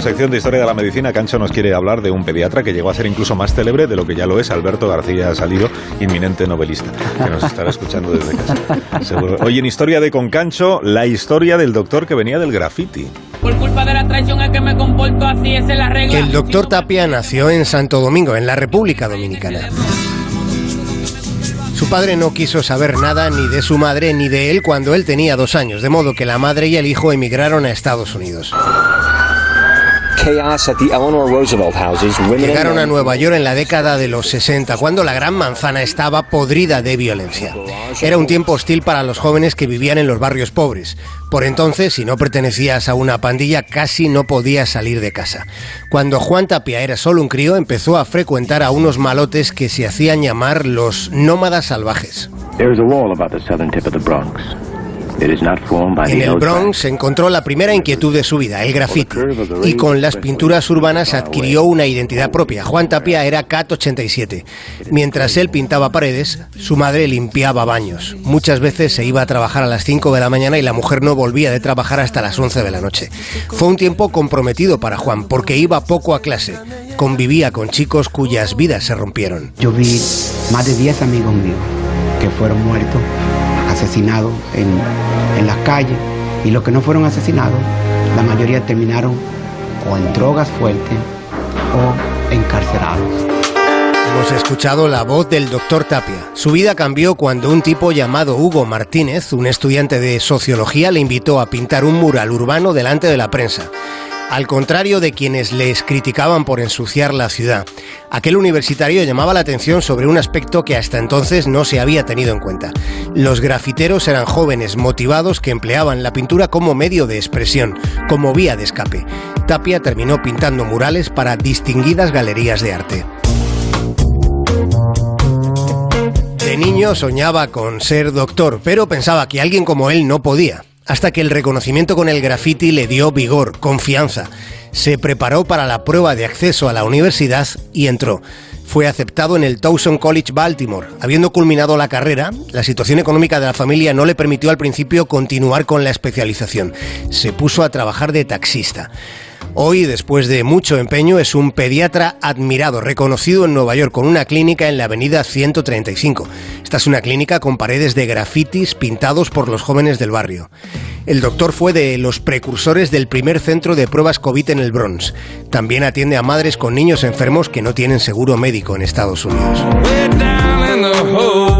Su sección de Historia de la Medicina, Cancho nos quiere hablar de un pediatra que llegó a ser incluso más célebre de lo que ya lo es Alberto García Salido, inminente novelista, que nos estará escuchando desde casa. Seguro. Hoy en Historia de Concancho, la historia del doctor que venía del graffiti. Por culpa de la traición es que me comporto así, esa es la regla. El doctor Tapia nació en Santo Domingo, en la República Dominicana. Su padre no quiso saber nada ni de su madre ni de él cuando él tenía dos años, de modo que la madre y el hijo emigraron a Estados Unidos. Llegaron a Nueva York en la década de los 60, cuando la Gran Manzana estaba podrida de violencia. Era un tiempo hostil para los jóvenes que vivían en los barrios pobres. Por entonces, si no pertenecías a una pandilla, casi no podías salir de casa. Cuando Juan Tapia era solo un crío, empezó a frecuentar a unos malotes que se hacían llamar los nómadas salvajes. En el Bronx encontró la primera inquietud de su vida, el grafiti, y con las pinturas urbanas adquirió una identidad propia. Juan Tapia era CAT 87. Mientras él pintaba paredes, su madre limpiaba baños. Muchas veces se iba a trabajar a las 5 de la mañana y la mujer no volvía de trabajar hasta las 11 de la noche. Fue un tiempo comprometido para Juan porque iba poco a clase. Convivía con chicos cuyas vidas se rompieron. Yo vi más de 10 amigos míos que fueron muertos asesinados en, en las calles y los que no fueron asesinados, la mayoría terminaron o en drogas fuertes o encarcelados. Hemos escuchado la voz del doctor Tapia. Su vida cambió cuando un tipo llamado Hugo Martínez, un estudiante de sociología, le invitó a pintar un mural urbano delante de la prensa. Al contrario de quienes les criticaban por ensuciar la ciudad, aquel universitario llamaba la atención sobre un aspecto que hasta entonces no se había tenido en cuenta. Los grafiteros eran jóvenes motivados que empleaban la pintura como medio de expresión, como vía de escape. Tapia terminó pintando murales para distinguidas galerías de arte. De niño soñaba con ser doctor, pero pensaba que alguien como él no podía hasta que el reconocimiento con el graffiti le dio vigor, confianza. Se preparó para la prueba de acceso a la universidad y entró. Fue aceptado en el Towson College Baltimore. Habiendo culminado la carrera, la situación económica de la familia no le permitió al principio continuar con la especialización. Se puso a trabajar de taxista. Hoy, después de mucho empeño, es un pediatra admirado, reconocido en Nueva York, con una clínica en la avenida 135. Esta es una clínica con paredes de grafitis pintados por los jóvenes del barrio. El doctor fue de los precursores del primer centro de pruebas COVID en el Bronx. También atiende a madres con niños enfermos que no tienen seguro médico en Estados Unidos.